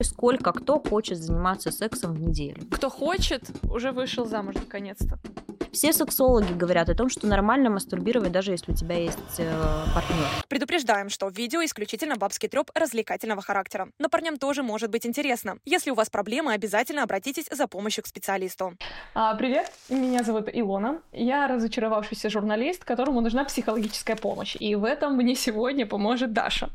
Сколько кто хочет заниматься сексом в неделю? Кто хочет, уже вышел замуж наконец-то. Все сексологи говорят о том, что нормально мастурбировать, даже если у тебя есть э, партнер. Предупреждаем, что видео исключительно бабский треп развлекательного характера. Но парням тоже может быть интересно. Если у вас проблемы, обязательно обратитесь за помощью к специалисту. А, привет, меня зовут Илона. Я разочаровавшийся журналист, которому нужна психологическая помощь. И в этом мне сегодня поможет Даша.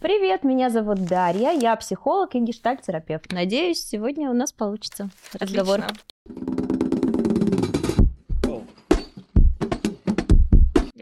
Привет, меня зовут Дарья, я психолог и гештальт-терапевт. Надеюсь, сегодня у нас получится разговор.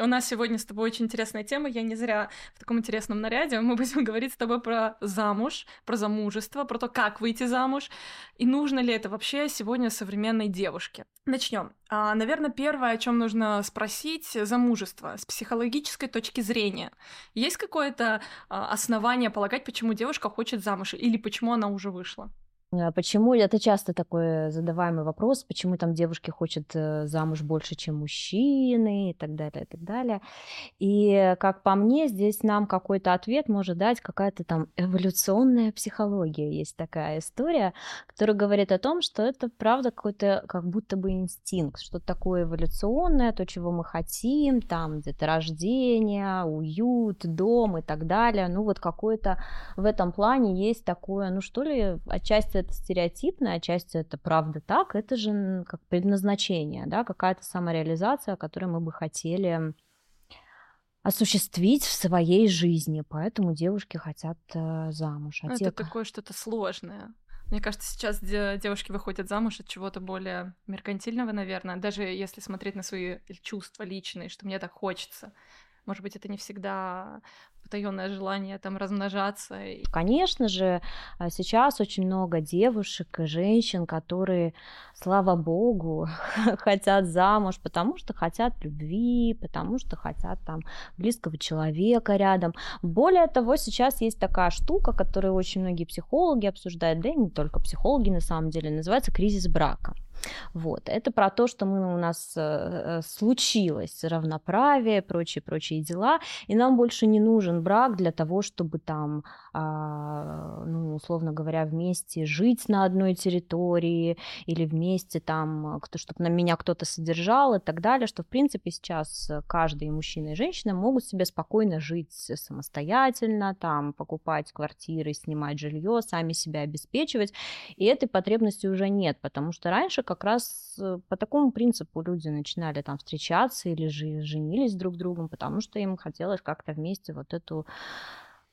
У нас сегодня с тобой очень интересная тема. Я не зря в таком интересном наряде. Мы будем говорить с тобой про замуж, про замужество, про то, как выйти замуж и нужно ли это вообще сегодня современной девушке. Начнем. А, наверное, первое, о чем нужно спросить, замужество с психологической точки зрения. Есть какое-то а, основание полагать, почему девушка хочет замуж или почему она уже вышла? Э, почему это часто такой задаваемый вопрос, почему там девушки хотят э, замуж больше, чем мужчины и так далее, и так далее. И как по мне, здесь нам какой-то ответ может дать какая-то там эволюционная психология. Есть такая история, которая говорит о том, что это правда какой-то как будто бы инстинкт, что такое эволюционное, то, чего мы хотим, там где-то рождение, уют, дом и так далее. Ну вот какое-то в этом плане есть такое, ну что ли, отчасти это стереотипно, а часть это правда так, это же как предназначение, да, какая-то самореализация, которую мы бы хотели осуществить в своей жизни, поэтому девушки хотят э, замуж. А это такое что-то сложное. Мне кажется, сейчас девушки выходят замуж от чего-то более меркантильного, наверное, даже если смотреть на свои чувства личные, что мне так хочется. Может быть, это не всегда потаенное желание там размножаться. Конечно же, а, сейчас очень много девушек и женщин, которые, слава богу, хотят замуж, потому что хотят любви, потому что хотят там близкого человека рядом. Более того, сейчас есть такая штука, которую очень многие психологи обсуждают, да и не только психологи на самом деле, называется кризис брака. Вот. Это про то, что мы, у нас э, э, случилось равноправие, прочие-прочие дела, и нам больше не нужен брак для того, чтобы там, а, ну, условно говоря, вместе жить на одной территории или вместе там, кто, чтобы на меня кто-то содержал и так далее, что, в принципе, сейчас каждый мужчина и женщина могут себе спокойно жить самостоятельно, там, покупать квартиры, снимать жилье, сами себя обеспечивать, и этой потребности уже нет, потому что раньше как раз э, по такому принципу люди начинали там встречаться или же женились друг другом, потому что им хотелось как-то вместе вот эту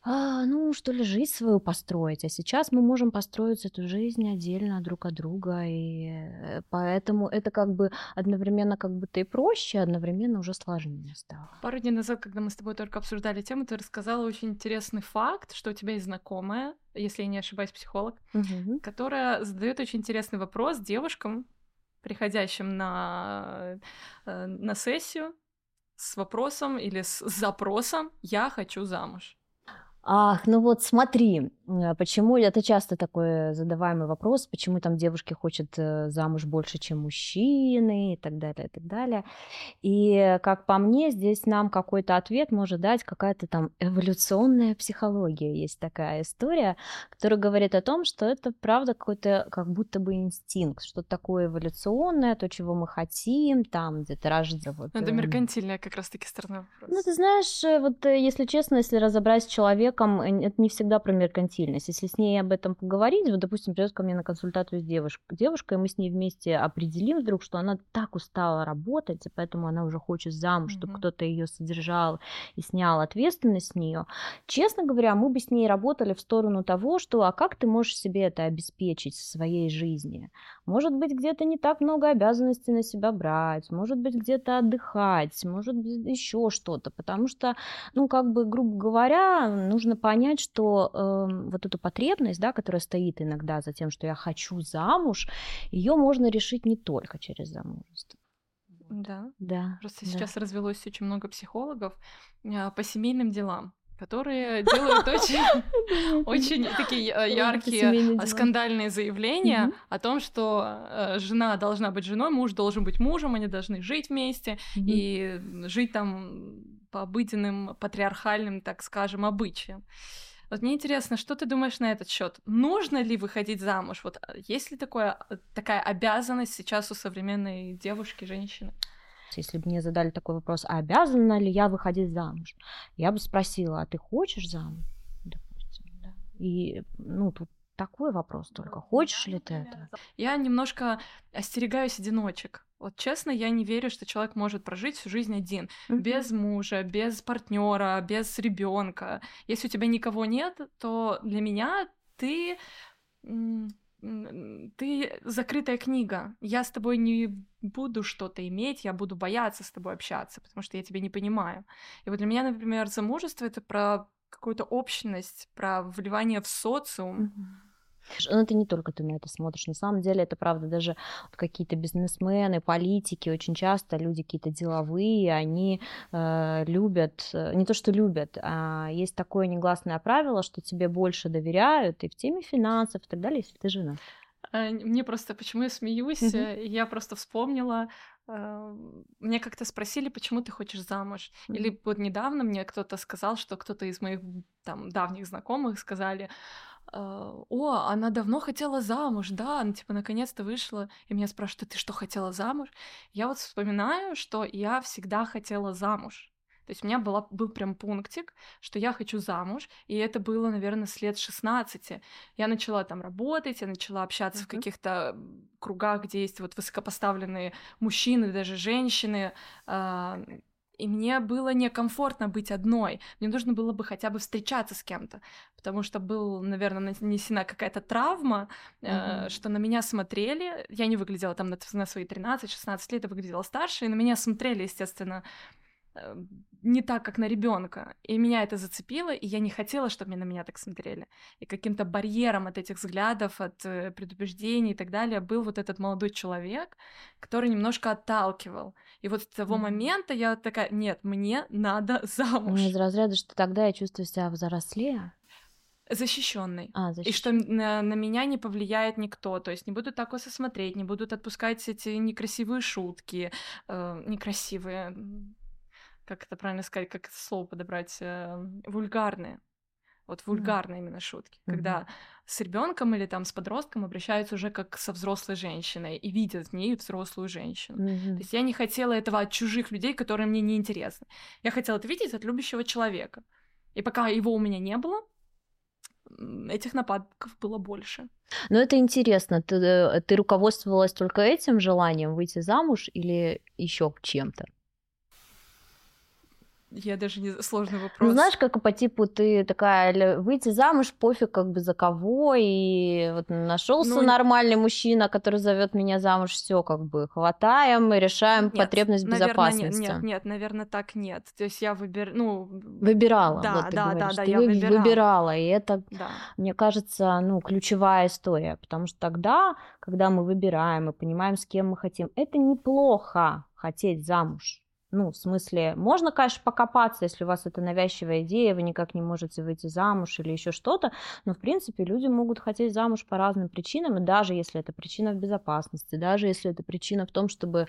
а, ну, что ли, жизнь свою построить. А сейчас мы можем построить эту жизнь отдельно друг от друга, и э, поэтому это как бы одновременно как будто и проще, одновременно уже сложнее стало. Пару дней назад, когда мы с тобой только обсуждали тему, ты рассказала очень интересный факт, что у тебя есть знакомая, если я не ошибаюсь, психолог, угу. которая задает очень интересный вопрос девушкам, приходящим на, э, на сессию с вопросом или с запросом «я хочу замуж». Ах, ну вот смотри, э, почему это часто такой задаваемый вопрос, почему там девушки хотят э, замуж больше, чем мужчины и так далее, и так далее. И как по мне, здесь нам какой-то ответ может дать какая-то там эволюционная психология. Есть такая история, которая говорит о том, что это правда какой-то как будто бы инстинкт, что такое эволюционное, то, чего мы хотим, там где-то рождение. Вот, это эм. меркантильная как раз-таки сторона вопроса. Ну, ты знаешь, вот если честно, если разобрать человека, человеком, э, это не всегда про меркантильность. Если с ней об этом поговорить, вот, допустим, придет ко мне на консультацию с девушкой, девушкой, мы с ней вместе определим вдруг, что она так устала работать, и поэтому она уже хочет замуж, mm-hmm. чтобы кто-то ее содержал и снял ответственность с нее. Честно говоря, мы бы с ней работали в сторону того, что а как ты можешь себе это обеспечить в своей жизни? Может быть, где-то не так много обязанностей на себя брать, может быть, где-то отдыхать, может быть, еще что-то, потому что, ну, как бы, грубо говоря, нужно нужно понять, что э, вот эту потребность, да, которая стоит иногда за тем, что я хочу замуж, ее можно решить не только через замужество. Да. Да. Просто да. сейчас развелось очень много психологов э, по семейным делам которые делают очень, очень такие э, яркие а, скандальные заявления о том, что жена должна быть женой, муж должен быть мужем, они должны жить вместе и жить там по обыденным патриархальным, так скажем, обычаям. Вот мне интересно, что ты думаешь на этот счет? Нужно ли выходить замуж? Вот а, есть ли такое, э, такая обязанность сейчас у современной девушки, женщины? Если бы мне задали такой вопрос, а обязана ли я выходить замуж, я бы спросила, а ты хочешь замуж? Допустим, да. И, ну, тут такой вопрос только, хочешь ли ты это? Я немножко остерегаюсь одиночек. Вот честно, я не верю, что человек может прожить всю жизнь один, mm-hmm. без мужа, без партнера, без ребенка. Если у тебя никого нет, то для меня ты ты закрытая книга. Я с тобой не буду что-то иметь, я буду бояться с тобой общаться, потому что я тебя не понимаю. И вот для меня, например, замужество это про какую-то общность, про вливание в социум. Mm-hmm ну, это не только ты на это смотришь. На самом деле, это правда, даже какие-то бизнесмены, политики, очень часто люди какие-то деловые, они э, любят, э, не то что любят, а есть такое негласное правило, что тебе больше доверяют и в теме финансов и так далее, если ты жена. Э, мне просто, почему я смеюсь, mm-hmm. я просто вспомнила, мне как-то спросили, почему ты хочешь замуж. Mm-hmm. Или вот недавно мне кто-то сказал, что кто-то из моих там давних знакомых сказали, о, она давно хотела замуж, да, она типа наконец-то вышла, и меня спрашивают, ты что, хотела замуж? Я вот вспоминаю, что я всегда хотела замуж. То есть у меня была, был прям пунктик, что я хочу замуж, и это было, наверное, с лет 16. Я начала там работать, я начала общаться uh-huh. в каких-то кругах, где есть вот высокопоставленные мужчины, даже женщины, а, и мне было некомфортно быть одной. Мне нужно было бы хотя бы встречаться с кем-то, потому что был, наверное, нанесена какая-то травма, mm-hmm. э, что на меня смотрели. Я не выглядела там на, на свои 13-16 лет, я выглядела старше, и на меня смотрели, естественно, не так, как на ребенка. И меня это зацепило, и я не хотела, чтобы на меня так смотрели. И каким-то барьером от этих взглядов, от э, предубеждений и так далее был вот этот молодой человек, который немножко отталкивал. И вот с того момента я такая, нет, мне надо замуж. Из разряда, что тогда я чувствую себя взрослее. Защищенный. А, И что на, на меня не повлияет никто. То есть не будут так смотреть, не будут отпускать эти некрасивые шутки. Э, некрасивые как это правильно сказать, как это слово подобрать, э, вульгарные. Вот вульгарные mm. именно шутки, mm-hmm. когда с ребенком или там с подростком обращаются уже как со взрослой женщиной и видят в ней взрослую женщину. Mm-hmm. То есть я не хотела этого от чужих людей, которые мне не интересны. Я хотела это видеть от любящего человека. И пока его у меня не было, этих нападков было больше. Но это интересно. Ты, э, ты руководствовалась только этим желанием выйти замуж или еще чем-то? Я даже не... Сложный ну, вопрос. Ну, знаешь, как по типу ты такая, выйти замуж, пофиг как бы за кого, и вот нашелся ну, нормальный мужчина, который зовет меня замуж, все как бы хватаем и решаем нет, потребность наверное, безопасности. Нет, нет, нет, наверное, так нет. То есть я выбир... ну... Выбирала, да, вот ты да, говоришь. да, да, ты я вы... выбирала. выбирала, и это, да. мне кажется, ну, ключевая история, потому что тогда, когда мы выбираем и понимаем, с кем мы хотим, это неплохо хотеть замуж. Ну, в смысле, можно, конечно, покопаться, если у вас это навязчивая идея, вы никак не можете выйти замуж или еще что-то, но, в принципе, люди могут хотеть замуж по разным причинам, и даже если это причина в безопасности, даже если это причина в том, чтобы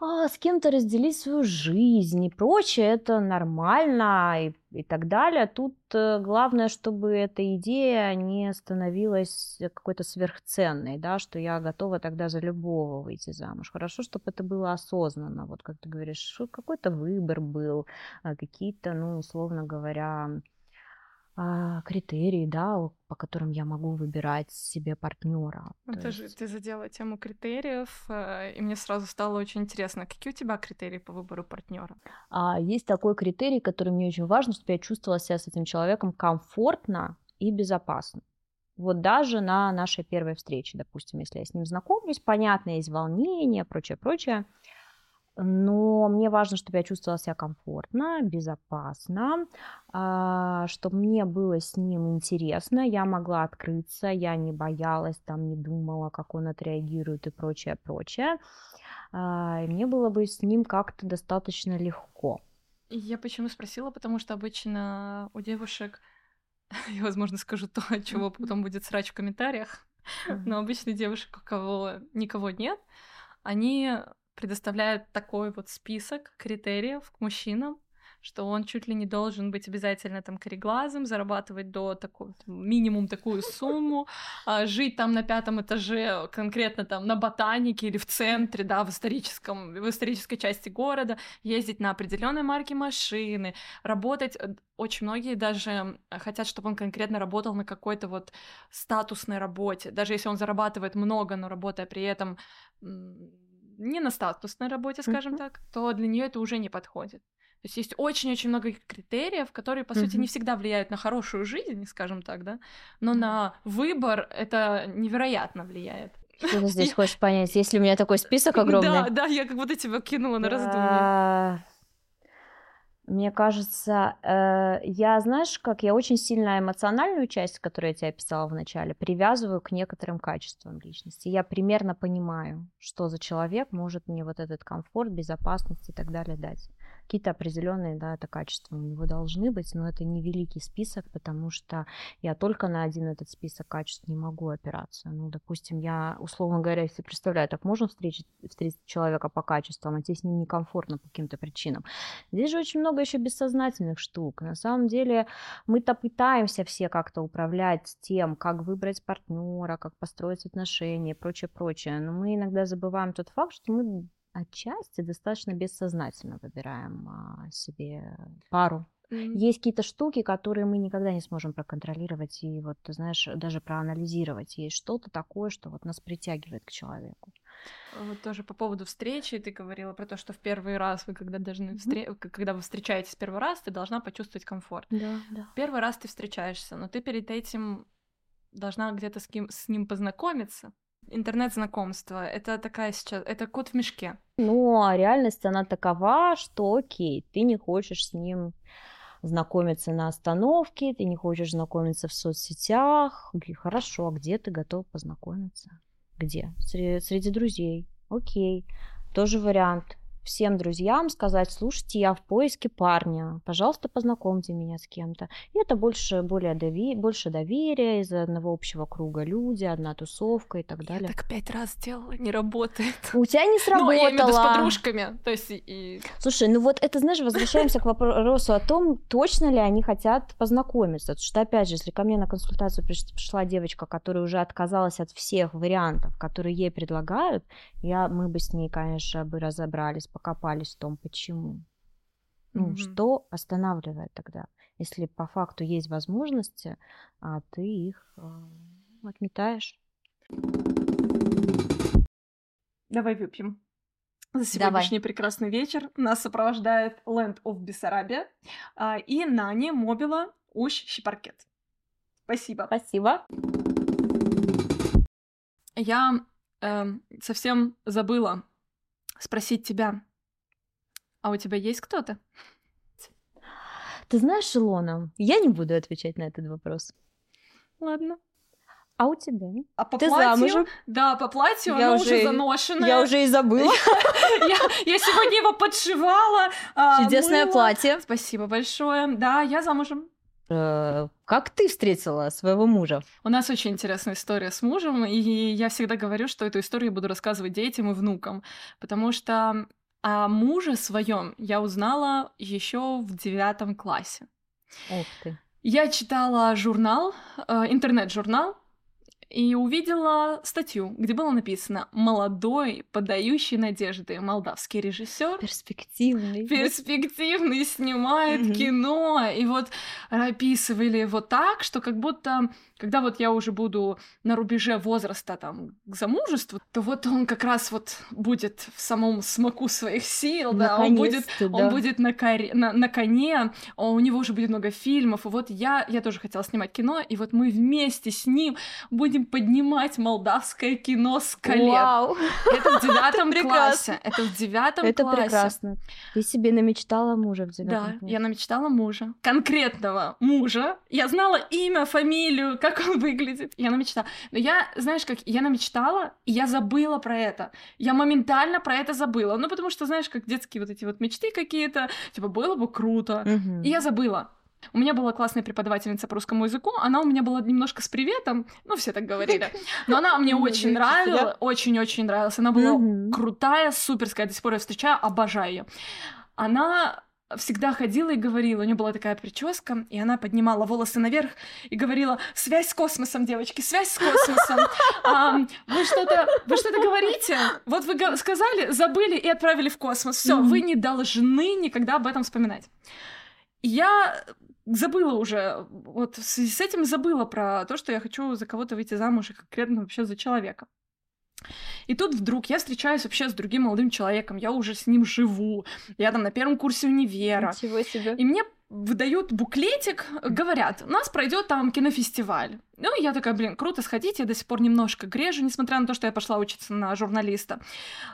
а, с кем-то разделить свою жизнь и прочее, это нормально и, и так далее. Тут э, главное, чтобы эта идея не становилась какой-то сверхценной, да, что я готова тогда за любого выйти замуж. Хорошо, чтобы это было осознанно, вот как ты говоришь, какой-то выбор был, а, какие-то, ну, условно говоря, критерии, да, по которым я могу выбирать себе партнера. Ну, ты, есть... ты задела тему критериев, э, и мне сразу стало очень интересно, какие у тебя критерии по выбору партнера? А, есть такой критерий, который мне очень важен, чтобы я чувствовала себя с этим человеком комфортно и безопасно. Вот даже на нашей первой встрече, допустим, если я с ним знакомлюсь, понятно, есть волнение, прочее, прочее, но мне важно, чтобы я чувствовала себя комфортно, безопасно, а, чтобы мне было с ним интересно, я могла открыться, я не боялась, там не думала, как он отреагирует и прочее, прочее. А, и мне было бы с ним как-то достаточно легко. Я почему спросила, потому что обычно у девушек, я, возможно, скажу то, от чего потом будет срач в комментариях, но обычно девушек, у кого никого нет, они предоставляют такой вот список критериев к мужчинам, что он чуть ли не должен быть обязательно там кореглазым, зарабатывать до такого минимум такую сумму, а, жить там на пятом этаже, конкретно там на ботанике или в центре, да, в историческом, в исторической части города, ездить на определенной марке машины, работать. Э, очень многие даже хотят, чтобы он конкретно работал на какой-то вот статусной работе, даже если он зарабатывает много, но работая при этом не на статусной работе, скажем mm-hmm. так, то для нее это уже не подходит. То есть есть очень-очень много критериев, которые, по mm-hmm. сути, не всегда влияют на хорошую жизнь, скажем так, да, но на выбор это невероятно влияет. Что ты здесь хочешь понять? Если у меня такой список огромный? Да, да, я как будто тебя кинула на раздумье. Мне кажется, э, я, знаешь, как я очень сильно эмоциональную часть, которую я тебе описала в начале, привязываю к некоторым качествам личности. Я примерно понимаю, что за человек может мне вот этот комфорт, безопасность и так далее дать какие-то определенные, да, это качества у него должны быть, но это не великий список, потому что я только на один этот список качеств не могу опираться. Ну, допустим, я, условно говоря, если представляю, так можно встретить, встретить человека по качествам, а тебе с ним некомфортно по каким-то причинам. Здесь же очень много еще бессознательных штук. На самом деле мы-то пытаемся все как-то управлять тем, как выбрать партнера, как построить отношения и прочее, прочее. Но мы иногда забываем тот факт, что мы отчасти достаточно бессознательно выбираем а, себе пару. Mm-hmm. Есть какие-то штуки, которые мы никогда не сможем проконтролировать и вот, ты знаешь, даже проанализировать. Есть что-то такое, что вот нас притягивает к человеку. Вот тоже по поводу встречи ты говорила про то, что в первый раз вы когда должны встр... mm-hmm. когда вы встречаетесь первый раз, ты должна почувствовать комфорт. Да, да. Первый раз ты встречаешься, но ты перед этим должна где-то с, кем... с ним познакомиться, интернет-знакомство. Это такая сейчас, это кот в мешке. Ну, а реальность, она такова, что окей, ты не хочешь с ним знакомиться на остановке, ты не хочешь знакомиться в соцсетях. Хорошо, а где ты готов познакомиться? Где? Среди, среди друзей. Окей, тоже вариант всем друзьям сказать, слушайте, я в поиске парня, пожалуйста, познакомьте меня с кем-то. И это больше, более дови... больше доверия из одного общего круга люди, одна тусовка и так далее. Я так пять раз делала, не работает. У тебя не сработало. Ну, я имею в виду с подружками. То есть и... Слушай, ну вот это, знаешь, возвращаемся к вопросу о том, точно ли они хотят познакомиться. Потому что, опять же, если ко мне на консультацию пришла девочка, которая уже отказалась от всех вариантов, которые ей предлагают, я, мы бы с ней, конечно, бы разобрались, покопались в том, почему. Ну, mm-hmm. что останавливает тогда? Если по факту есть возможности, а ты их э, отметаешь. Давай выпьем. За сегодняшний Давай. прекрасный вечер нас сопровождает Land of Bessarabia а, и Нани Мобила Уж Щепаркет. Спасибо. Спасибо. Я э, совсем забыла спросить тебя, а у тебя есть кто-то? Ты знаешь, Илона, я не буду отвечать на этот вопрос. Ладно. А у тебя? А по Ты платью? замужем? Да, по платью я оно уже, уже заношенное. Я уже и забыла. я, сегодня его подшивала. А, Чудесное платье. Спасибо большое. Да, я замужем. Э, как ты встретила своего мужа? У нас очень интересная история с мужем, и я всегда говорю, что эту историю буду рассказывать детям и внукам, потому что о муже своем я узнала еще в девятом классе. Ух ты. Я читала журнал, э, интернет-журнал, и увидела статью, где было написано «Молодой, подающий надежды молдавский режиссер Перспективный. Перспективный, снимает mm-hmm. кино». И вот описывали его так, что как будто когда вот я уже буду на рубеже возраста там к замужеству, то вот он как раз вот будет в самом смоку своих сил, да, он будет, да. он будет на, коре, на, на коне, а у него уже будет много фильмов, и вот я, я тоже хотела снимать кино, и вот мы вместе с ним будем поднимать молдавское кино с колен. Вау! Это в девятом классе. Это в девятом классе. Это прекрасно. Ты себе намечтала мужа в девятом Да, я намечтала мужа. Конкретного мужа. Я знала имя, фамилию, как он выглядит. Я намечтала. Но я, знаешь, как я намечтала, и я забыла про это. Я моментально про это забыла. Ну, потому что, знаешь, как детские вот эти вот мечты какие-то, типа, было бы круто. И я забыла. У меня была классная преподавательница по русскому языку, она у меня была немножко с приветом, ну, все так говорили, но она мне очень нравилась, очень-очень нравилась, она была крутая, суперская, до сих пор я встречаю, обожаю ее. Она всегда ходила и говорила, у нее была такая прическа, и она поднимала волосы наверх и говорила, связь с космосом, девочки, связь с космосом. А, вы что-то, вы что-то говорите? Вот вы сказали, забыли и отправили в космос. Все, mm-hmm. вы не должны никогда об этом вспоминать. Я забыла уже, вот в связи с этим забыла про то, что я хочу за кого-то выйти замуж и конкретно вообще за человека. И тут вдруг я встречаюсь вообще с другим молодым человеком, я уже с ним живу, я там на первом курсе универа. Ничего себе. И мне выдают буклетик, говорят, у нас пройдет там кинофестиваль. Ну, я такая, блин, круто сходить, я до сих пор немножко грежу, несмотря на то, что я пошла учиться на журналиста.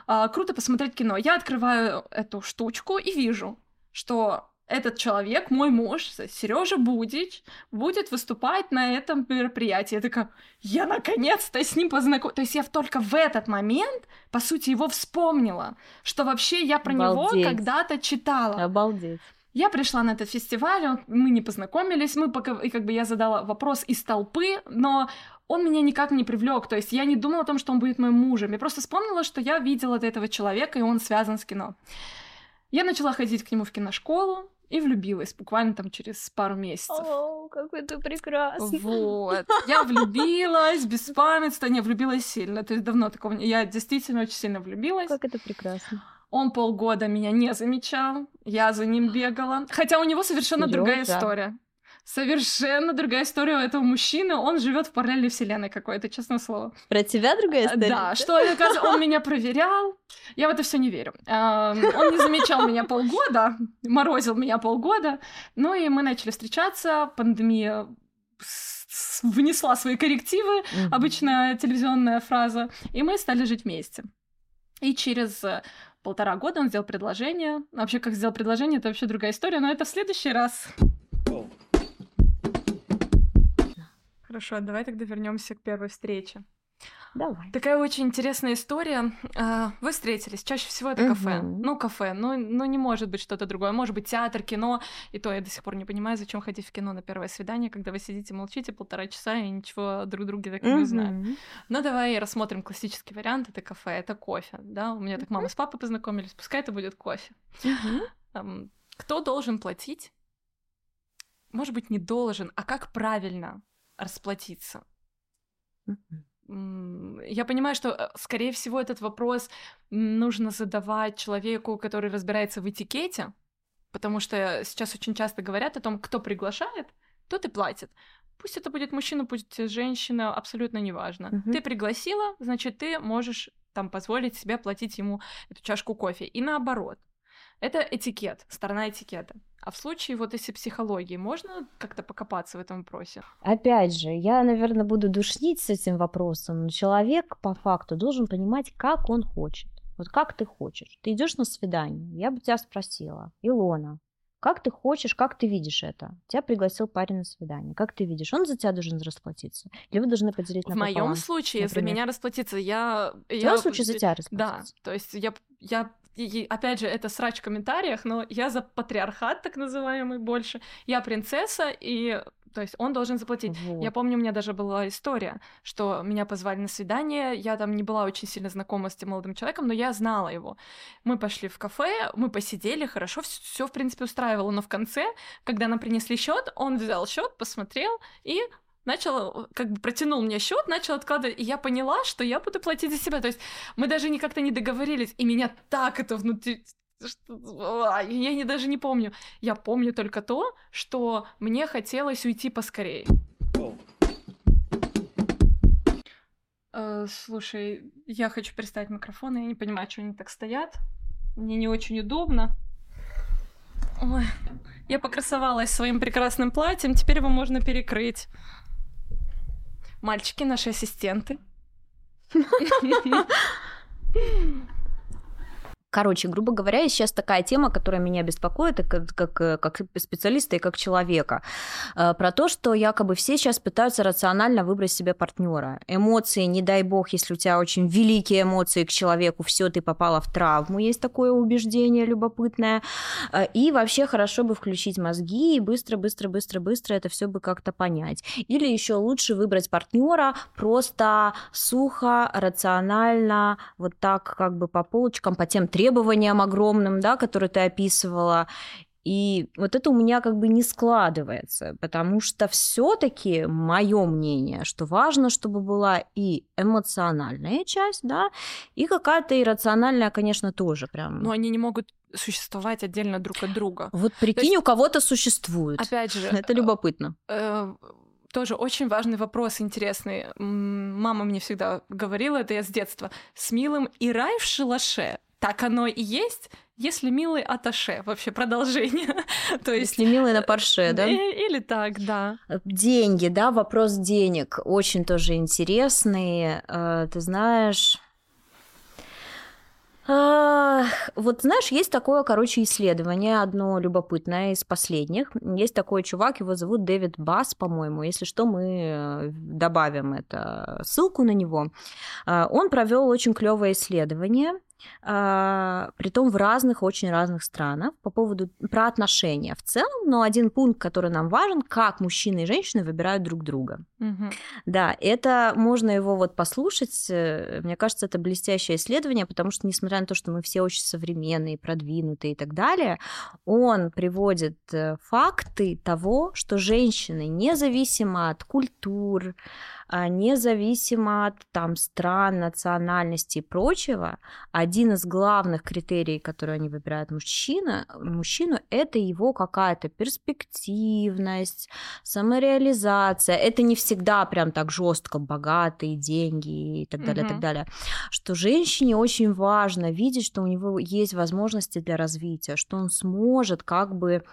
А, круто посмотреть кино. Я открываю эту штучку и вижу, что этот человек, мой муж, Сережа Будич, будет выступать на этом мероприятии. Я такая, я наконец-то с ним познакомилась. То есть я только в этот момент, по сути, его вспомнила, что вообще я про Обалдеть. него когда-то читала. Обалдеть. Я пришла на этот фестиваль, мы не познакомились, мы пока, и как бы я задала вопрос из толпы, но он меня никак не привлек. То есть я не думала о том, что он будет моим мужем. Я просто вспомнила, что я видела этого человека, и он связан с кино. Я начала ходить к нему в киношколу, и влюбилась буквально там через пару месяцев. О, какой ты прекрасный. Вот. Я влюбилась, без памятства, не, влюбилась сильно. То есть давно такого не... Я действительно очень сильно влюбилась. Как это прекрасно. Он полгода меня не замечал, я за ним бегала. Хотя у него совершенно Серьёзно? другая история совершенно другая история у этого мужчины. Он живет в параллельной вселенной какой-то, честное слово. Про тебя другая история? Да, что он меня проверял. Я в это все не верю. Он не замечал меня полгода, морозил меня полгода. Ну и мы начали встречаться. Пандемия внесла свои коррективы, обычная телевизионная фраза, и мы стали жить вместе. И через полтора года он сделал предложение. Вообще, как сделал предложение, это вообще другая история, но это в следующий раз. Хорошо, давай тогда вернемся к первой встрече. Давай. Такая очень интересная история. А, вы встретились. Чаще всего это кафе. Угу. Ну, кафе. Ну, ну, не может быть что-то другое. Может быть, театр, кино. И то я до сих пор не понимаю, зачем ходить в кино на первое свидание, когда вы сидите, молчите полтора часа и ничего друг друга так угу. не знаем. Но давай рассмотрим классический вариант. Это кафе, это кофе. Да, у меня так мама с папой познакомились. Пускай это будет кофе. Угу. Кто должен платить? Может быть, не должен, а как правильно расплатиться. Я понимаю, что, э, скорее всего, этот вопрос нужно задавать человеку, который разбирается в этикете, потому что сейчас очень часто говорят о том, кто приглашает, тот и платит. Пусть это будет мужчина, пусть женщина, абсолютно неважно. Uh-huh. Ты пригласила, значит, ты можешь там позволить себе платить ему эту чашку кофе. И наоборот. Это этикет, сторона этикета. А в случае вот если психологии, можно как-то покопаться в этом вопросе? Опять же, я, наверное, буду душнить с этим вопросом, но человек по факту должен понимать, как он хочет. Вот как ты хочешь. Ты идешь на свидание, я бы тебя спросила, Илона, как ты хочешь, как ты видишь это? Тебя пригласил парень на свидание. Как ты видишь? Он за тебя должен расплатиться? Или вы должны поделить на В моем случае, например? за меня расплатиться, я... В твоем случае за тебя расплатиться? Да, то есть я, я и, опять же, это срач в комментариях, но я за патриархат, так называемый, больше. Я принцесса, и то есть он должен заплатить. Вот. Я помню, у меня даже была история, что меня позвали на свидание, я там не была очень сильно знакома с тем молодым человеком, но я знала его. Мы пошли в кафе, мы посидели, хорошо, все в принципе устраивало, но в конце, когда нам принесли счет, он взял счет, посмотрел и начал, как бы протянул мне счет, начал откладывать, и я поняла, что я буду платить за себя. То есть мы даже не как-то не договорились, и меня так это внутри я не, даже не помню. Я помню только то, что мне хотелось уйти поскорее. Э, слушай, я хочу переставить микрофон, я не понимаю, что они так стоят. Мне не очень удобно. Ой, я покрасовалась своим прекрасным платьем, теперь его можно перекрыть. Мальчики, наши ассистенты. Короче, грубо говоря, сейчас такая тема, которая меня беспокоит, как, как, э, как специалиста и как человека, э, про то, что якобы все сейчас пытаются рационально выбрать себе партнера. Эмоции, не дай бог, если у тебя очень великие эмоции к человеку, все, ты попала в травму, есть такое убеждение любопытное. Э, и вообще хорошо бы включить мозги и быстро, быстро, быстро, быстро это все бы как-то понять. Или еще лучше выбрать партнера просто сухо, рационально, вот так как бы по полочкам, по тем требованиям требованиям огромным, да, которые ты описывала, И вот это у меня как бы не складывается, потому что все-таки мое мнение, что важно, чтобы была и эмоциональная часть, да, и какая-то иррациональная, конечно, тоже прям. Но они не могут существовать отдельно друг от друга. Вот прикинь, есть, у кого-то существует. Опять же, это любопытно. Э, тоже очень важный вопрос, интересный. Мама мне всегда говорила, это я с детства, с милым и рай в шалаше. Так оно и есть, если милый аташе, вообще продолжение. То есть... Если милый на парше, да? Или так, да. Деньги, да, вопрос денег очень тоже интересный. Э, ты знаешь, вот знаешь, есть такое, короче, исследование, одно любопытное из последних. Есть такой чувак, его зовут Дэвид Бас, по-моему. Если что, мы э, добавим это ссылку на него. Э, он провел очень клевое исследование притом в разных, очень разных странах, по поводу про отношения в целом, но один пункт, который нам важен, как мужчины и женщины выбирают друг друга. Угу. Да, это можно его вот послушать. Э, мне кажется, это блестящее исследование, потому что, несмотря на то, что мы все очень современные, продвинутые и так далее, он приводит э, факты того, что женщины, независимо от культур, а, независимо от там стран, национальности и прочего, один из главных критерий, которые они выбирают мужчина, мужчину, это его какая-то перспективность, самореализация. Это не всегда прям так жестко богатые деньги и так далее, mm-hmm. так далее. Что женщине очень важно видеть, что у него есть возможности для развития, что он сможет как бы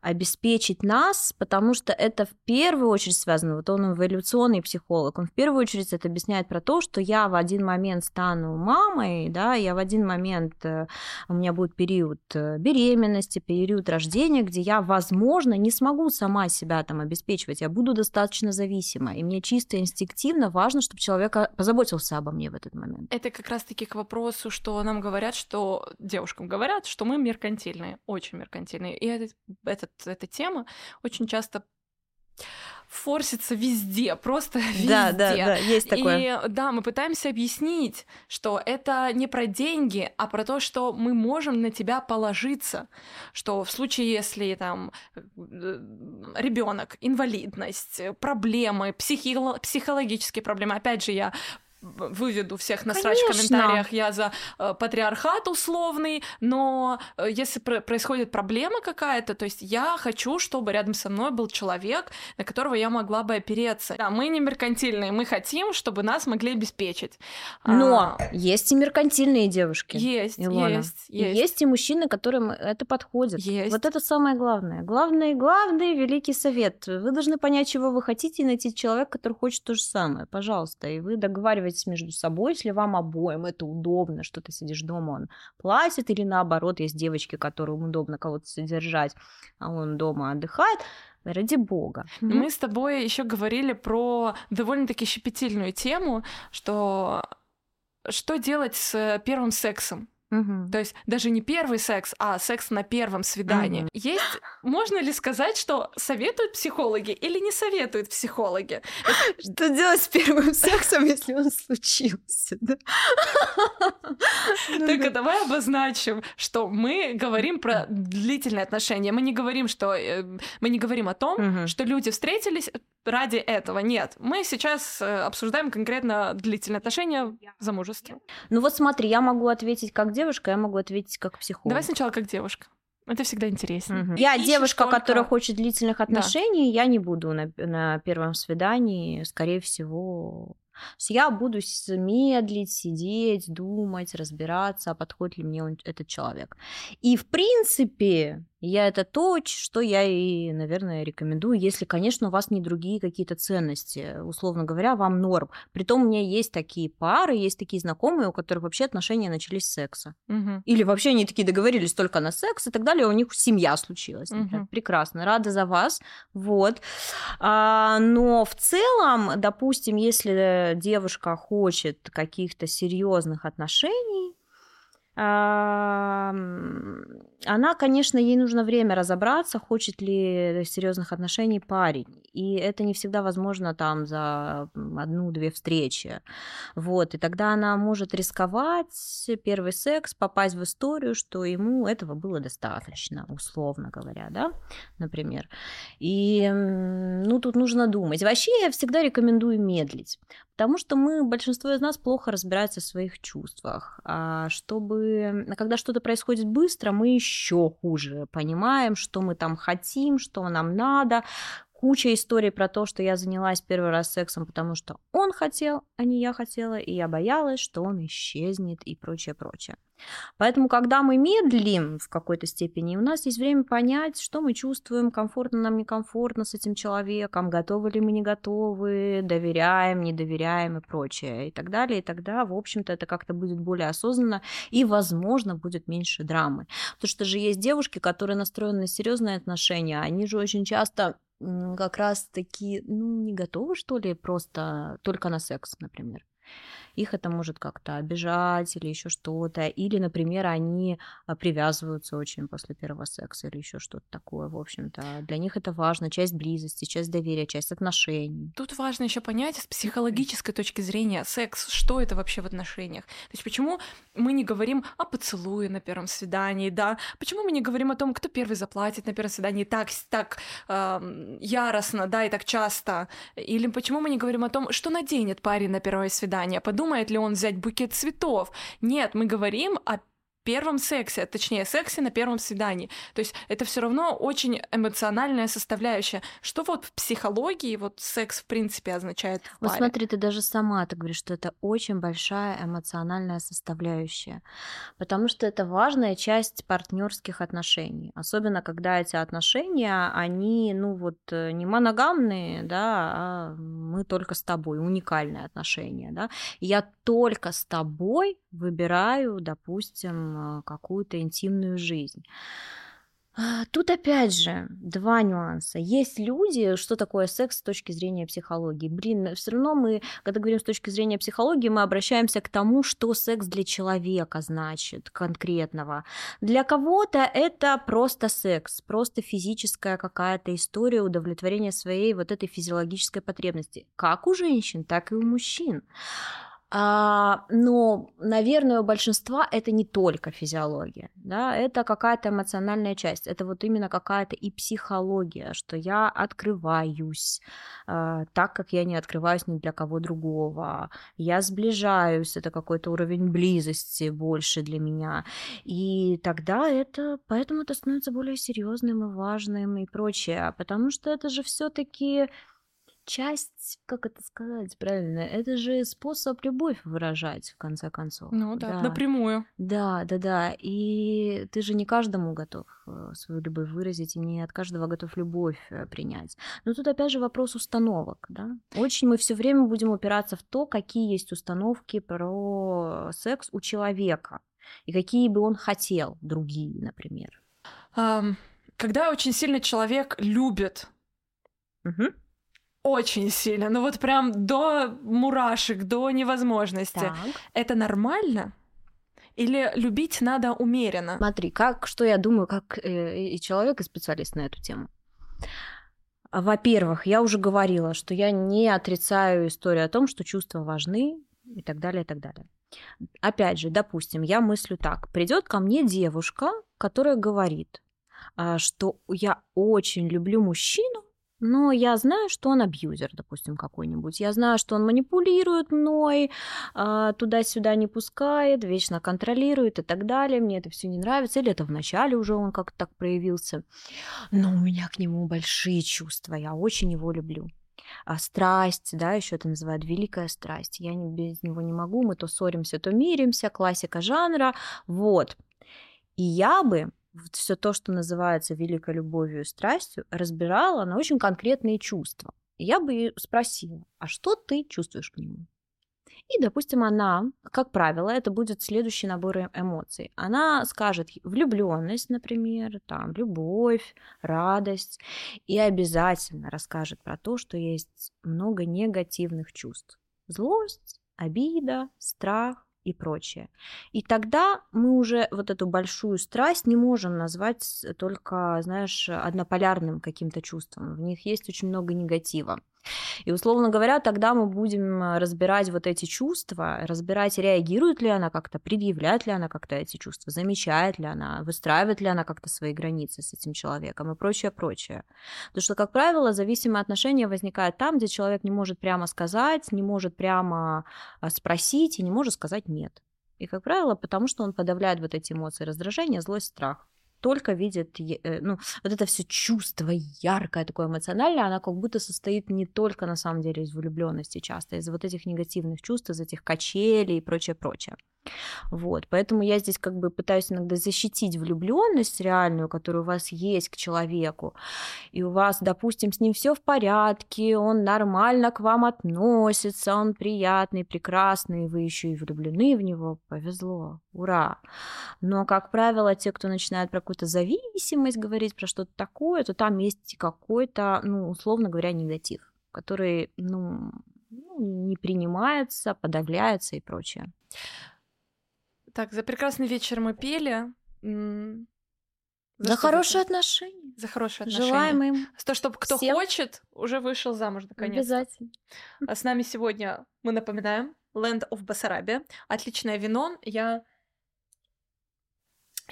обеспечить нас, потому что это в первую очередь связано, вот он эволюционный психолог, он в первую очередь это объясняет про то, что я в один момент стану мамой, да, я в один момент, э, у меня будет период э, беременности, период рождения, где я, возможно, не смогу сама себя там обеспечивать, я буду достаточно зависима, и мне чисто инстинктивно важно, чтобы человек позаботился обо мне в этот момент. Это как раз-таки к вопросу, что нам говорят, что девушкам говорят, что мы меркантильные, очень меркантильные, и этот, этот эта тема очень часто форсится везде, просто везде. Да, да, да, есть такое. И да, мы пытаемся объяснить, что это не про деньги, а про то, что мы можем на тебя положиться, что в случае, если там э, ребенок, инвалидность, проблемы, психи психологические проблемы, опять же, я выведу всех на срач в комментариях, я за э, патриархат условный, но э, если пр- происходит проблема какая-то, то есть я хочу, чтобы рядом со мной был человек, на которого я могла бы опереться. Да, мы не меркантильные, мы хотим, чтобы нас могли обеспечить. Но а... есть и меркантильные девушки. Есть, Илона. есть, есть. И есть и мужчины, которым это подходит. Есть. Вот это самое главное. Главный, главный великий совет. Вы должны понять, чего вы хотите, и найти человека, который хочет то же самое. Пожалуйста. И вы договариваетесь договаривайтесь между собой, если вам обоим это удобно, что ты сидишь дома, он платит, или наоборот, есть девочки, которым удобно кого-то содержать, а он дома отдыхает, ради бога. Мы с тобой еще говорили про довольно-таки щепетильную тему, что что делать с первым сексом? Угу. То есть даже не первый секс, а секс на первом свидании. Угу. Есть, можно ли сказать, что советуют психологи или не советуют психологи? Что делать с первым сексом, если он случился? Ну Только давай обозначим, что мы говорим про длительные отношения. Мы не говорим, что э, мы не говорим о том, что люди встретились ради этого. Нет, мы сейчас э, обсуждаем конкретно длительные отношения, замужество. Ну вот смотри, я могу ответить как девушка, я могу ответить как психолог. Давай сначала как девушка. Это всегда интересно. Угу. Я девушка, только... которая хочет длительных отношений, да. я не буду на, на первом свидании, скорее всего, я буду медлить, сидеть, думать, разбираться, подходит ли мне этот человек. И в принципе, я это то, что я и, наверное, рекомендую, если, конечно, у вас не другие какие-то ценности. Условно говоря, вам норм. Притом у меня есть такие пары, есть такие знакомые, у которых вообще отношения начались с секса. Угу. Или вообще они такие договорились только на секс и так далее, у них семья случилась. Угу. Прекрасно, рада за вас. Вот. А, но в целом, допустим, если девушка хочет каких-то серьезных отношений, она, конечно, ей нужно время разобраться, хочет ли серьезных отношений парень. И это не всегда возможно там за одну-две встречи. Вот. И тогда она может рисковать первый секс, попасть в историю, что ему этого было достаточно, условно говоря, да, например. И, ну, тут нужно думать. Вообще я всегда рекомендую медлить, потому что мы, большинство из нас плохо разбирается в своих чувствах. А чтобы, когда что-то происходит быстро, мы еще хуже понимаем, что мы там хотим, что нам надо, куча историй про то, что я занялась первый раз сексом, потому что он хотел, а не я хотела, и я боялась, что он исчезнет и прочее, прочее. Поэтому, когда мы медлим в какой-то степени, у нас есть время понять, что мы чувствуем, комфортно нам, некомфортно с этим человеком, готовы ли мы, не готовы, доверяем, не доверяем и прочее, и так далее. И тогда, в общем-то, это как-то будет более осознанно и, возможно, будет меньше драмы. Потому что же есть девушки, которые настроены на серьезные отношения, они же очень часто как раз таки, ну, не готовы, что ли, просто только на секс, например их это может как-то обижать или еще что-то. Или, например, они а, привязываются очень после первого секса или еще что-то такое. В общем-то, для них это важно. Часть близости, часть доверия, часть отношений. Тут важно еще понять с психологической точки зрения секс, что это вообще в отношениях. То есть почему мы не говорим о поцелуе на первом свидании, да? Почему мы не говорим о том, кто первый заплатит на первом свидании так, так э, яростно, да, и так часто? Или почему мы не говорим о том, что наденет парень на первое свидание? Подумает ли он взять букет цветов. Нет, мы говорим о первом сексе, точнее, сексе на первом свидании. То есть это все равно очень эмоциональная составляющая. Что вот в психологии вот секс в принципе означает в Вот смотри, ты даже сама ты говоришь, что это очень большая эмоциональная составляющая, потому что это важная часть партнерских отношений, особенно когда эти отношения, они, ну вот, э, не моногамные, да, а мы только с тобой, уникальные отношения, да, я только с тобой выбираю, допустим, а, какую-то интимную жизнь. А, тут опять же два нюанса. Есть люди, что такое секс с точки зрения психологии. Блин, все равно мы, когда говорим с точки зрения психологии, мы обращаемся к тому, что секс для человека значит конкретного. Для кого-то это просто секс, просто физическая какая-то история удовлетворения своей вот этой физиологической потребности. Как у женщин, так и у мужчин. А, но, наверное, у большинства это не только физиология, да, это какая-то эмоциональная часть, это вот именно какая-то и психология, что я открываюсь а, так, как я не открываюсь ни для кого другого, я сближаюсь, это какой-то уровень близости больше для меня, и тогда это, поэтому это становится более серьезным и важным и прочее, потому что это же все-таки часть, как это сказать правильно, это же способ любовь выражать, в конце концов. Ну да, да. напрямую. Да, да, да. И ты же не каждому готов э, свою любовь выразить, и не от каждого готов любовь э, принять. Но тут опять же вопрос установок, да. Очень мы все время будем упираться в то, какие есть установки про секс у человека, и какие бы он хотел, другие, например. Um, когда очень сильно человек любит, угу очень сильно, ну вот прям до мурашек, до невозможности. Так. Это нормально? Или любить надо умеренно? Смотри, как, что я думаю, как э, и человек, и специалист на эту тему. Во-первых, я уже говорила, что я не отрицаю историю о том, что чувства важны и так далее, и так далее. Опять же, допустим, я мыслю так. Придет ко мне девушка, которая говорит, а, что я очень люблю мужчину, но я знаю, что он абьюзер, допустим, какой-нибудь. Я знаю, что он манипулирует мной, а, туда-сюда не пускает, вечно контролирует и так далее. Мне это все не нравится. Или это вначале уже он как-то так проявился. Но у меня к нему большие чувства. Я очень его люблю. А страсть, да, еще это называют великая страсть. Я без него не могу, мы то ссоримся, то миримся, классика жанра. Вот. И я бы все то, что называется великой любовью и страстью, разбирала на очень конкретные чувства. И я бы спросила, а что ты чувствуешь к нему? И, допустим, она, как правило, это будет следующий набор э, эмоций. Она скажет влюбленность, например, там, любовь, радость, и обязательно расскажет про то, что есть много негативных чувств. Злость, обида, страх, и прочее. И тогда мы уже вот эту большую страсть не можем назвать только, знаешь, однополярным каким-то чувством. В них есть очень много негатива. И, условно говоря, тогда мы будем разбирать вот эти чувства, разбирать, реагирует ли она как-то, предъявляет ли она как-то эти чувства, замечает ли она, выстраивает ли она как-то свои границы с этим человеком и прочее, прочее. Потому что, как правило, зависимые отношения возникают там, где человек не может прямо сказать, не может прямо а, спросить и не может сказать нет. И, как правило, потому что он подавляет вот эти эмоции раздражения, злость, страх только видит, э, ну, вот это все чувство яркое, такое эмоциональное, она как будто состоит не только на самом деле из влюбленности часто, из вот этих негативных чувств, из этих качелей и прочее, прочее. Вот, поэтому я здесь как бы пытаюсь иногда защитить влюбленность реальную, которая у вас есть к человеку, и у вас, допустим, с ним все в порядке, он нормально к вам относится, он приятный, прекрасный, вы еще и влюблены в него, повезло, ура. Но, как правило, те, кто начинает про какую-то зависимость говорить, про что-то такое, то там есть какой-то, ну, условно говоря, негатив, который, ну, ну не принимается, подавляется и прочее. Так, за прекрасный вечер мы пели. За, за хорошие отношения. За хорошие отношения. Желаем им. То, чтобы кто всем... хочет, уже вышел замуж наконец. Обязательно. А с нами сегодня, мы напоминаем, Land of Басарабия. Отличное вино. Я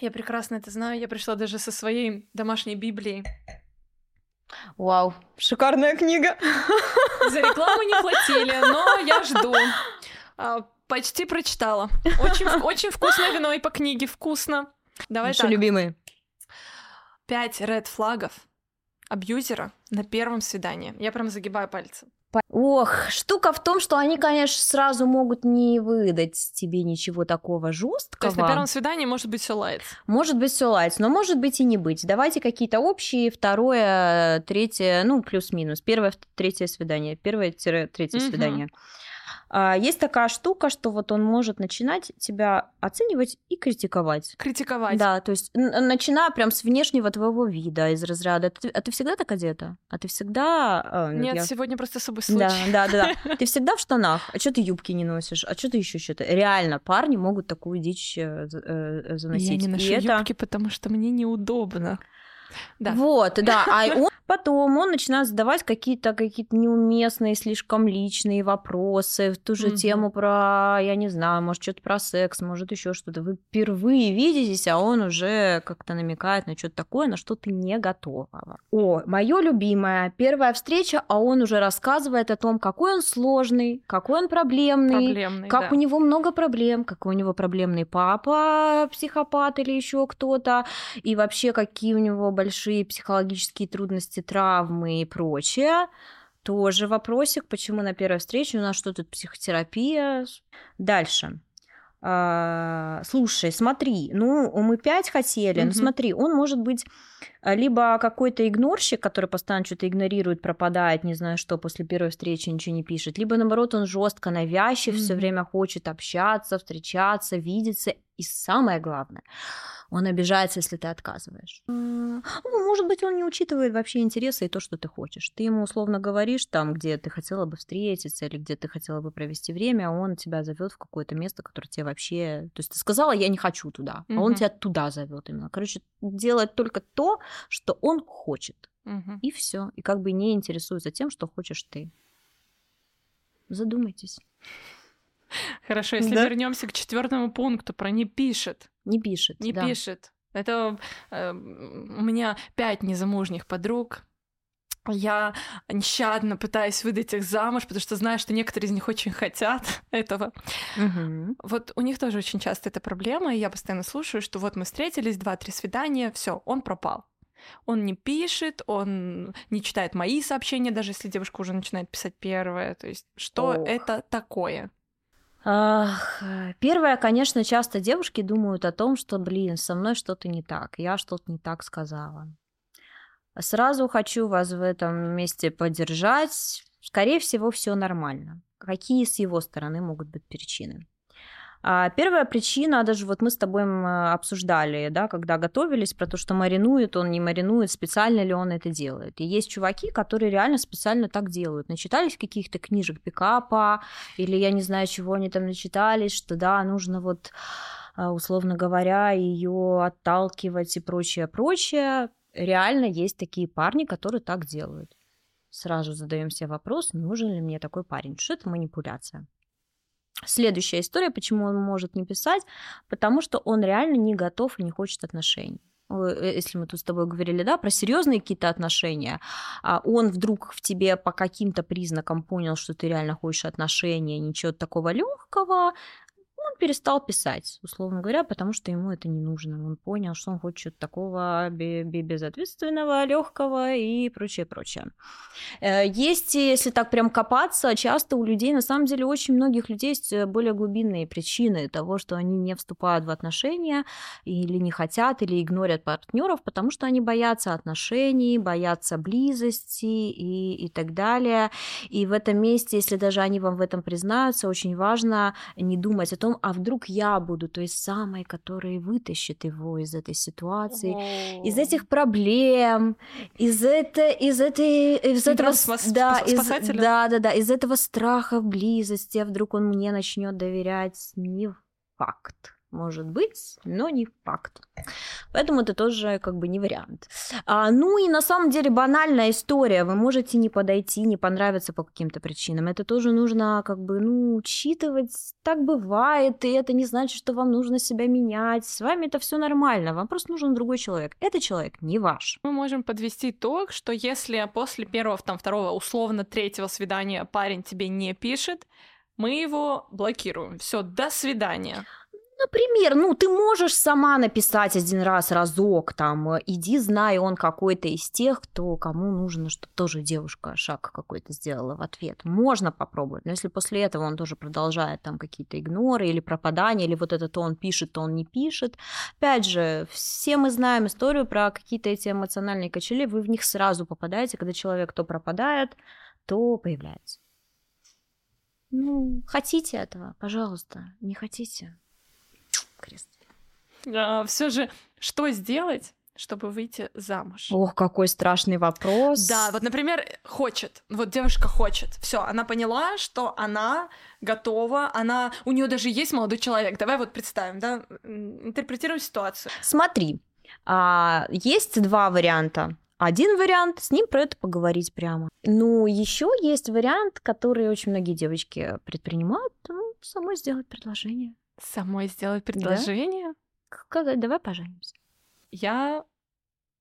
я прекрасно это знаю. Я пришла даже со своей домашней Библией. Вау, шикарная книга. За рекламу не платили, но я жду. Почти прочитала. Очень, очень вкусное вино и по книге вкусно. Давай Наши так. любимые. Пять ред флагов абьюзера на первом свидании. Я прям загибаю пальцы. Ох, штука в том, что они, конечно, сразу могут не выдать тебе ничего такого жесткого. То есть на первом свидании может быть все лайт. Может быть все лайт, но может быть и не быть. Давайте какие-то общие, второе, третье, ну плюс-минус, первое, третье свидание, первое-третье угу. свидание. А, есть такая штука, что вот он может начинать тебя оценивать и критиковать. Критиковать. Да, то есть начиная прям с внешнего твоего вида, из разряда. Ты, а ты всегда так одета? А ты всегда... А, Нет, я... сегодня просто с собой случай. Да, да, да. Ты всегда в штанах. А что ты юбки не носишь? А что ты еще что-то? Реально, парни могут такую дичь э, э, заносить. Я не ношу юбки, потому что мне неудобно. Да. Вот, да. А он потом он начинает задавать какие-то какие-то неуместные, слишком личные вопросы, в ту же mm-hmm. тему про, я не знаю, может, что-то про секс, может, еще что-то. Вы впервые видитесь, а он уже как-то намекает на что-то такое, на что ты не готова. О, мое любимое, первая встреча, а он уже рассказывает о том, какой он сложный, какой он проблемный, проблемный как да. у него много проблем, какой у него проблемный папа, психопат или еще кто-то, и вообще какие у него большие психологические трудности, травмы и прочее. Тоже вопросик, почему на первой встрече у нас что тут психотерапия. Дальше. А, слушай, смотри, ну, мы пять хотели, mm-hmm. ну, смотри, он может быть либо какой-то игнорщик, который постоянно что-то игнорирует, пропадает, не знаю что, после первой встречи ничего не пишет, либо, наоборот, он жестко навязчив, mm-hmm. все время хочет общаться, встречаться, видеться, и самое главное – он обижается, если ты отказываешь. Ну, может быть, он не учитывает вообще интересы и то, что ты хочешь. Ты ему условно говоришь там, где ты хотела бы встретиться или где ты хотела бы провести время, а он тебя зовет в какое-то место, которое тебе вообще... То есть ты сказала, я не хочу туда, угу. а он тебя туда зовет именно. Короче, делает только то, что он хочет. Угу. И все. И как бы не интересуется тем, что хочешь ты. Задумайтесь. Хорошо, если да? вернемся к четвертому пункту про не пишет. Не пишет. Не да. пишет. Это э, у меня пять незамужних подруг. Я нещадно пытаюсь выдать их замуж, потому что знаю, что некоторые из них очень хотят этого. Угу. Вот у них тоже очень часто эта проблема, и я постоянно слушаю, что вот мы встретились, два-три свидания, все, он пропал. Он не пишет, он не читает мои сообщения, даже если девушка уже начинает писать первое. То есть, что Ох. это такое? Первое, конечно, часто девушки думают о том, что, блин, со мной что-то не так, я что-то не так сказала. Сразу хочу вас в этом месте поддержать. Скорее всего, все нормально. Какие с его стороны могут быть причины? А первая причина, даже вот мы с тобой обсуждали, да, когда готовились, про то, что маринует он, не маринует, специально ли он это делает. И есть чуваки, которые реально специально так делают. Начитались каких-то книжек пикапа, или я не знаю, чего они там начитались, что да, нужно вот а, условно говоря, ее отталкивать и прочее, прочее. Реально есть такие парни, которые так делают. Сразу задаем себе вопрос, нужен ли мне такой парень. Что это манипуляция? Следующая история, почему он может не писать, потому что он реально не готов и не хочет отношений э, если мы тут с тобой говорили, да, про серьезные какие-то отношения, а он вдруг в тебе по каким-то признакам понял, что ты реально хочешь отношения, ничего такого легкого, перестал писать, условно говоря, потому что ему это не нужно. Он понял, что он хочет такого безответственного, легкого и прочее, прочее. Э, есть, если так прям копаться, часто у людей, на самом деле, очень многих людей есть э, более глубинные причины того, что они не вступают в отношения или не хотят, или игнорят партнеров, потому что они боятся отношений, боятся близости и, и так далее. И в этом месте, если даже они вам в этом признаются, очень важно не думать о том, а вдруг я буду той самой, которая вытащит его из этой ситуации, О-о-о. из этих проблем, из, это, из этой, из этого, спас, да, из, да, да, да, из этого страха близости, а вдруг он мне начнет доверять, не факт может быть, но не факт. Поэтому это тоже как бы не вариант. А, ну и на самом деле банальная история. Вы можете не подойти, не понравиться по каким-то причинам. Это тоже нужно как бы, ну, учитывать. Так бывает, и это не значит, что вам нужно себя менять. С вами это все нормально. Вам просто нужен другой человек. Этот человек не ваш. Мы можем подвести итог, что если после первого, там, второго, условно третьего свидания парень тебе не пишет, мы его блокируем. Все, до свидания. Например, ну, ты можешь сама написать один раз, разок, там, э, иди, знай, он какой-то из тех, кто, кому нужно, чтобы тоже девушка шаг какой-то сделала в ответ. Можно попробовать, но если после этого он тоже продолжает там какие-то игноры или пропадания, или вот это то он пишет, то он не пишет. Опять же, все мы знаем историю про какие-то эти эмоциональные качели, вы в них сразу попадаете, когда человек то пропадает, то появляется. Ну, хотите этого, пожалуйста, не хотите, крест. А, все же, что сделать, чтобы выйти замуж? Ох, какой страшный вопрос. Да, вот, например, хочет, вот девушка хочет, все, она поняла, что она готова, она, у нее даже есть молодой человек. Давай вот представим, да, интерпретируем ситуацию. Смотри, а, есть два варианта. Один вариант с ним про это поговорить прямо. Ну, еще есть вариант, который очень многие девочки предпринимают, ну, самой сделать предложение. Самой сделать предложение? Да? Сказать, давай поженимся. Я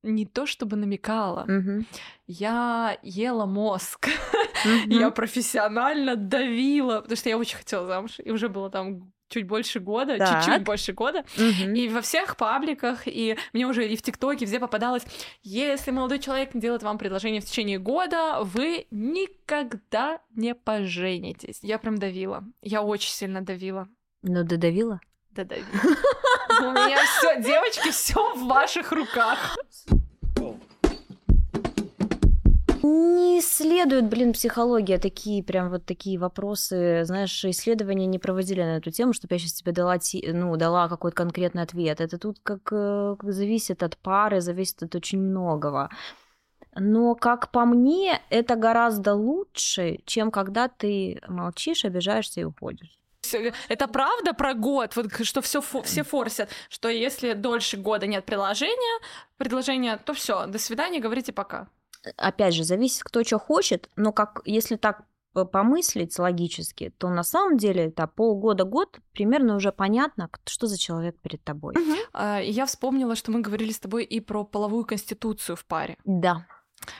не то чтобы намекала, угу. я ела мозг, угу. я профессионально давила, потому что я очень хотела замуж, и уже было там чуть больше года, так. чуть-чуть больше года, угу. и во всех пабликах, и мне уже и в ТикТоке везде попадалось, если молодой человек делает вам предложение в течение года, вы никогда не поженитесь. Я прям давила, я очень сильно давила. Ну, додавила? Додавила. У меня все, девочки, все в ваших руках. Не исследует, блин, психология такие, прям вот такие вопросы. Знаешь, исследования не проводили на эту тему, чтобы я сейчас тебе дала, ну, дала какой-то конкретный ответ. Это тут как, э, как зависит от пары, зависит от очень многого. Но, как по мне, это гораздо лучше, чем когда ты молчишь, обижаешься и уходишь. Это правда про год, вот что все все форсят, что если дольше года нет приложения, предложения, то все, до свидания, говорите пока. Опять же, зависит, кто что хочет, но как если так помыслить логически, то на самом деле это полгода-год примерно уже понятно, что за человек перед тобой. Угу. Я вспомнила, что мы говорили с тобой и про половую конституцию в паре. Да.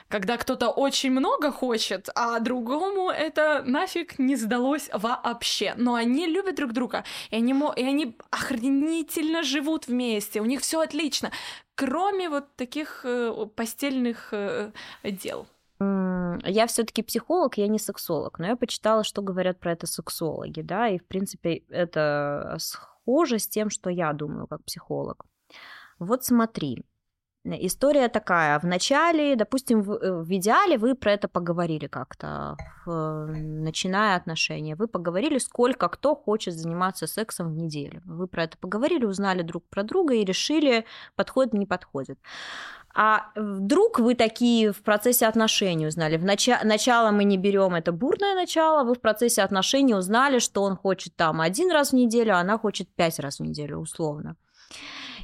Когда кто-то очень много хочет, а другому это нафиг не сдалось вообще. Но они любят друг друга, и они, и они охренительно живут вместе, у них все отлично, кроме вот таких э, постельных э, дел. Я все-таки психолог, я не сексолог, но я почитала, что говорят про это сексологи, да, и в принципе это схоже с тем, что я думаю как психолог. Вот смотри, история такая. В начале, допустим, в, э, в идеале вы про это поговорили как-то, начиная отношения. Вы поговорили, сколько кто хочет заниматься сексом в неделю. Вы про это поговорили, узнали друг про друга и решили, подходит, не подходит. А вдруг вы такие в процессе отношений узнали, в нача- начало мы не берем это бурное начало, вы в процессе отношений узнали, что он хочет там один раз в неделю, а она хочет пять раз в неделю, условно.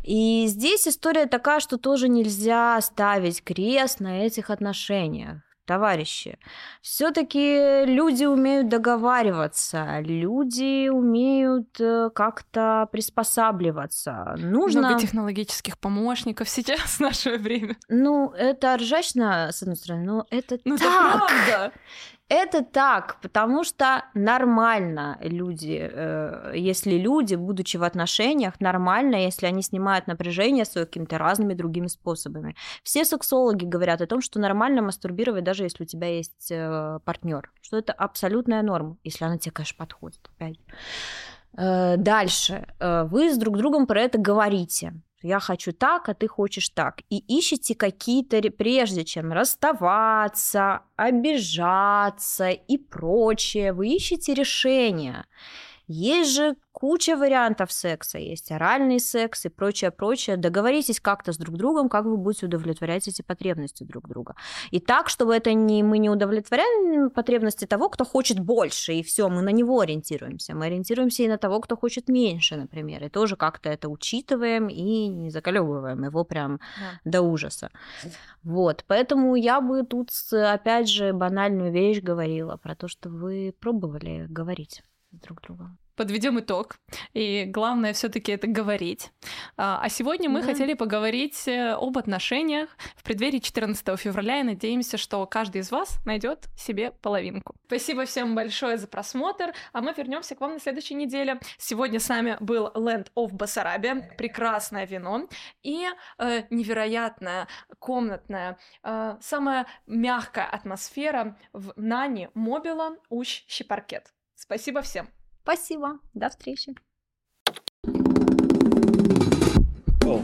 И здесь история такая, что тоже нельзя ставить крест на этих отношениях товарищи. Все-таки люди умеют договариваться, люди умеют э, как-то приспосабливаться. Нужно... Много технологических помощников сейчас в наше время. Ну, это ржачно, с одной стороны, но это ну, так. Это правда. Это так, потому что нормально люди, э, если люди, будучи в отношениях, нормально, если они снимают напряжение свое какими-то разными другими способами. Все сексологи говорят о том, что нормально мастурбировать, даже если у тебя есть э, партнер, что это абсолютная норма, если она тебе, конечно, подходит. Опять. Э, дальше. Вы с друг другом про это говорите я хочу так, а ты хочешь так. И ищете какие-то, прежде чем расставаться, обижаться и прочее, вы ищете решения. Есть же куча вариантов секса. Есть оральный секс и прочее, прочее. Договоритесь как-то с друг другом, как вы будете удовлетворять эти потребности друг друга. И так, чтобы это не, мы не удовлетворяем потребности того, кто хочет больше, и все, мы на него ориентируемся. Мы ориентируемся и на того, кто хочет меньше, например. И тоже как-то это учитываем и не заколебываем его прям да. до ужаса. Вот, поэтому я бы тут, опять же, банальную вещь говорила про то, что вы пробовали говорить друг друга. Подведем итог. И главное все-таки это говорить. А, а сегодня мы да. хотели поговорить э, об отношениях в преддверии 14 февраля и надеемся, что каждый из вас найдет себе половинку. Спасибо всем большое за просмотр, а мы вернемся к вам на следующей неделе. Сегодня с нами был Land of Басарабия, прекрасное вино и э, невероятная комнатная, э, самая мягкая атмосфера в Нани Мобила Уч Щепаркет. Спасибо всем. Спасибо. До встречи. Oh.